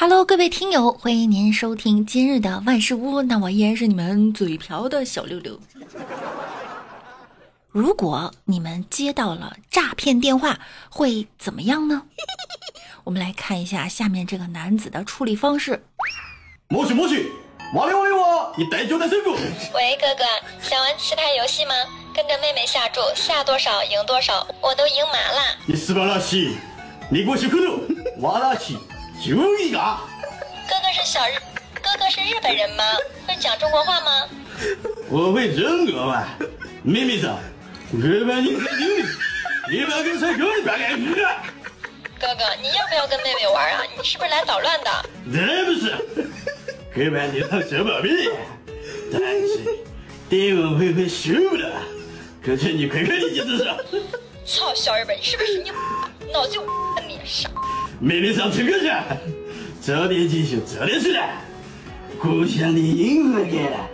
Hello，各位听友，欢迎您收听今日的万事屋。那我依然是你们嘴瓢的小六六。如果你们接到了诈骗电话，会怎么样呢？我们来看一下下面这个男子的处理方式。莫许莫许，哇哩哇哩哇，你带酒带水不？喂，哥哥，想玩棋牌游戏吗？跟着妹妹下注，下多少赢多少，我都赢麻了。你死巴拉西，你给我洗口头，哇拉西。就一个，哥哥是小日，哥哥是日本人吗？会讲中国话吗？我会中国话，妹妹子，我把你吹牛，你不要跟吹牛，你别干鱼。哥哥，你要不要跟妹妹玩啊？你是不是来捣乱的？真不是，哥把你当小宝贝，但是爹我会会输了，可是你快快的意思是？操，小日本，你是不是你脑子有你傻？妹妹上车去，早点进修，早点出来。故乡的樱花开了，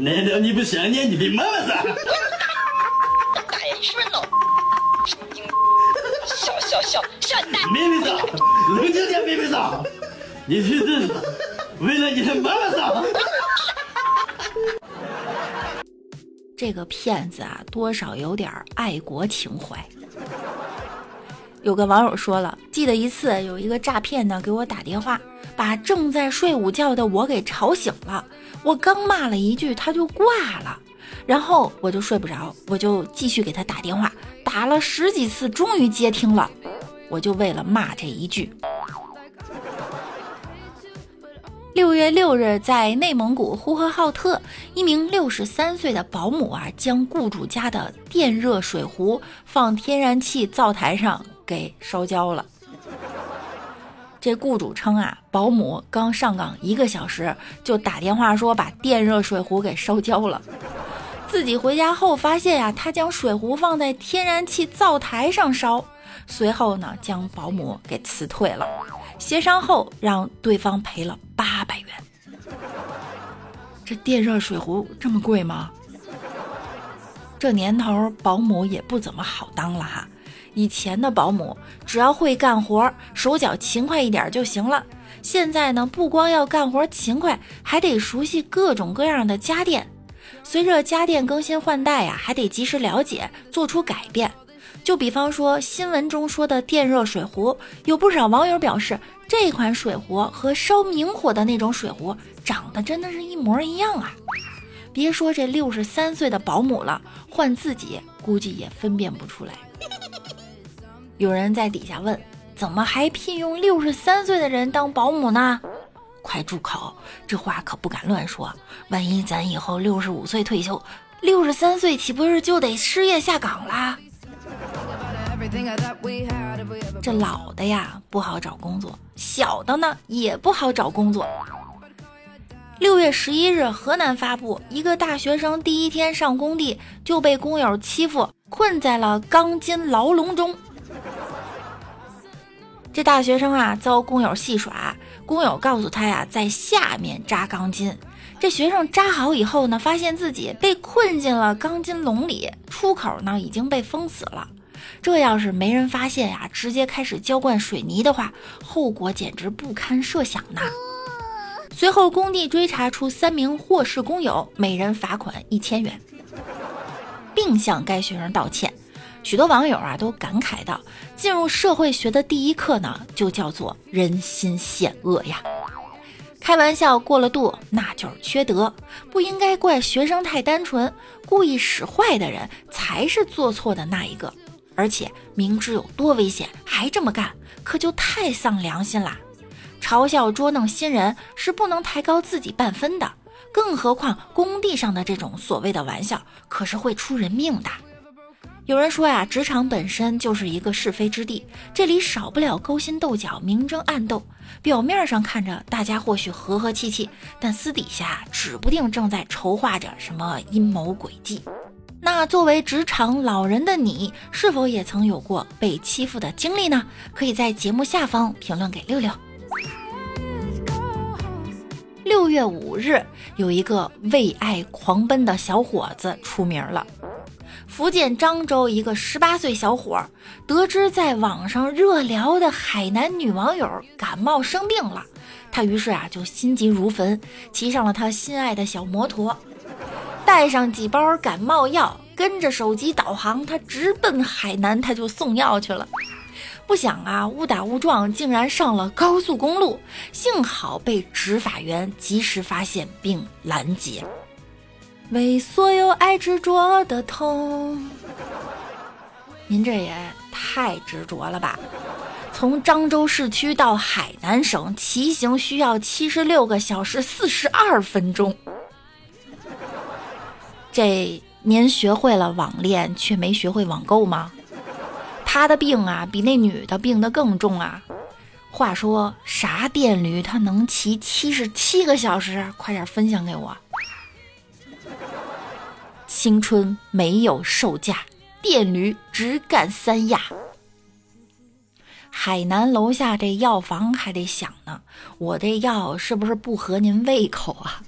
难道你不想念你的妈妈吗？大爷，你是不是脑？笑笑笑笑大。妹妹上，冷静点，妹妹上，你去这是为了你的妈妈上。这个骗子啊，多少有点爱国情怀。有个网友说了，记得一次有一个诈骗呢给我打电话，把正在睡午觉的我给吵醒了。我刚骂了一句，他就挂了，然后我就睡不着，我就继续给他打电话，打了十几次，终于接听了。我就为了骂这一句。六月六日，在内蒙古呼和浩特，一名六十三岁的保姆啊，将雇主家的电热水壶放天然气灶台上。给烧焦了。这雇主称啊，保姆刚上岗一个小时，就打电话说把电热水壶给烧焦了。自己回家后发现呀，他将水壶放在天然气灶台上烧，随后呢，将保姆给辞退了。协商后，让对方赔了八百元。这电热水壶这么贵吗？这年头，保姆也不怎么好当了哈。以前的保姆只要会干活，手脚勤快一点就行了。现在呢，不光要干活勤快，还得熟悉各种各样的家电。随着家电更新换代呀，还得及时了解，做出改变。就比方说新闻中说的电热水壶，有不少网友表示，这款水壶和烧明火的那种水壶长得真的是一模一样啊！别说这六十三岁的保姆了，换自己估计也分辨不出来。有人在底下问：“怎么还聘用六十三岁的人当保姆呢？”快住口！这话可不敢乱说。万一咱以后六十五岁退休，六十三岁岂不是就得失业下岗啦？这老的呀不好找工作，小的呢也不好找工作。六月十一日，河南发布，一个大学生第一天上工地就被工友欺负，困在了钢筋牢笼中。这大学生啊，遭工友戏耍，工友告诉他呀，在下面扎钢筋。这学生扎好以后呢，发现自己被困进了钢筋笼里，出口呢已经被封死了。这要是没人发现呀，直接开始浇灌水泥的话，后果简直不堪设想呐。随后工地追查出三名获事工友，每人罚款一千元，并向该学生道歉。许多网友啊都感慨道：“进入社会学的第一课呢，就叫做人心险恶呀。开玩笑过了度，那就是缺德。不应该怪学生太单纯，故意使坏的人才是做错的那一个。而且明知有多危险还这么干，可就太丧良心啦！嘲笑捉弄新人是不能抬高自己半分的，更何况工地上的这种所谓的玩笑，可是会出人命的。”有人说呀，职场本身就是一个是非之地，这里少不了勾心斗角、明争暗斗。表面上看着大家或许和和气气，但私底下指不定正在筹划着什么阴谋诡计。那作为职场老人的你，是否也曾有过被欺负的经历呢？可以在节目下方评论给六六。六月五日，有一个为爱狂奔的小伙子出名了。福建漳州一个十八岁小伙儿，得知在网上热聊的海南女网友感冒生病了，他于是啊就心急如焚，骑上了他心爱的小摩托，带上几包感冒药，跟着手机导航，他直奔海南，他就送药去了。不想啊，误打误撞，竟然上了高速公路，幸好被执法员及时发现并拦截。为所有爱执着的痛，您这也太执着了吧！从漳州市区到海南省骑行需要七十六个小时四十二分钟。这您学会了网恋，却没学会网购吗？他的病啊，比那女的病的更重啊！话说啥电驴他能骑七十七个小时？快点分享给我！青春没有售价，电驴直干三亚。海南楼下这药房还得想呢，我这药是不是不合您胃口啊？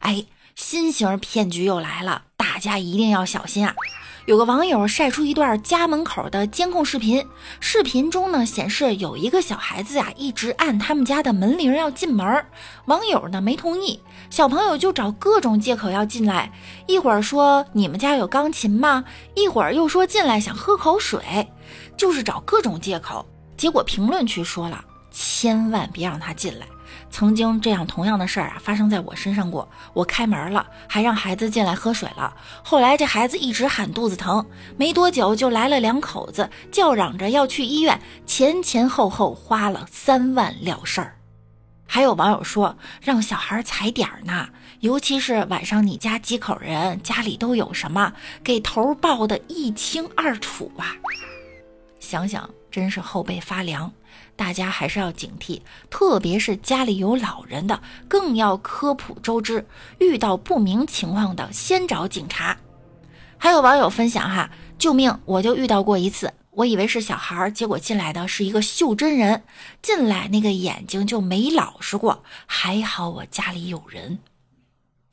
哎，新型骗局又来了，大家一定要小心啊！有个网友晒出一段家门口的监控视频，视频中呢显示有一个小孩子呀一直按他们家的门铃要进门，网友呢没同意，小朋友就找各种借口要进来，一会儿说你们家有钢琴吗？一会儿又说进来想喝口水，就是找各种借口。结果评论区说了，千万别让他进来。曾经这样同样的事儿啊，发生在我身上过。我开门了，还让孩子进来喝水了。后来这孩子一直喊肚子疼，没多久就来了两口子，叫嚷着要去医院，前前后后花了三万了事儿。还有网友说，让小孩踩点儿呢，尤其是晚上你家几口人，家里都有什么，给头报的一清二楚啊。想想真是后背发凉。大家还是要警惕，特别是家里有老人的，更要科普周知。遇到不明情况的，先找警察。还有网友分享哈，救命！我就遇到过一次，我以为是小孩，结果进来的是一个袖珍人，进来那个眼睛就没老实过。还好我家里有人。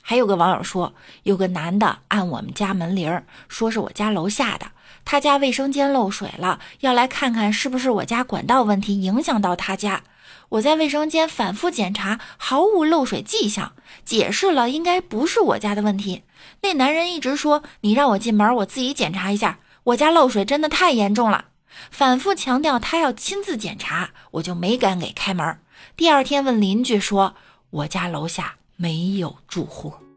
还有个网友说，有个男的按我们家门铃，说是我家楼下的。他家卫生间漏水了，要来看看是不是我家管道问题影响到他家。我在卫生间反复检查，毫无漏水迹象，解释了应该不是我家的问题。那男人一直说你让我进门，我自己检查一下。我家漏水真的太严重了，反复强调他要亲自检查，我就没敢给开门。第二天问邻居说，我家楼下没有住户。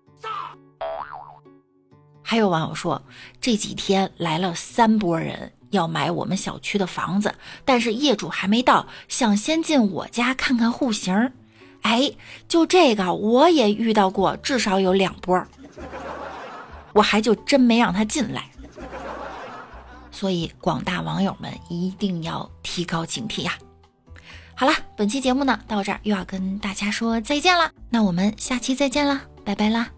还有网友说，这几天来了三波人要买我们小区的房子，但是业主还没到，想先进我家看看户型。哎，就这个我也遇到过，至少有两波，我还就真没让他进来。所以广大网友们一定要提高警惕呀！好了，本期节目呢到这儿又要跟大家说再见了，那我们下期再见了，拜拜啦！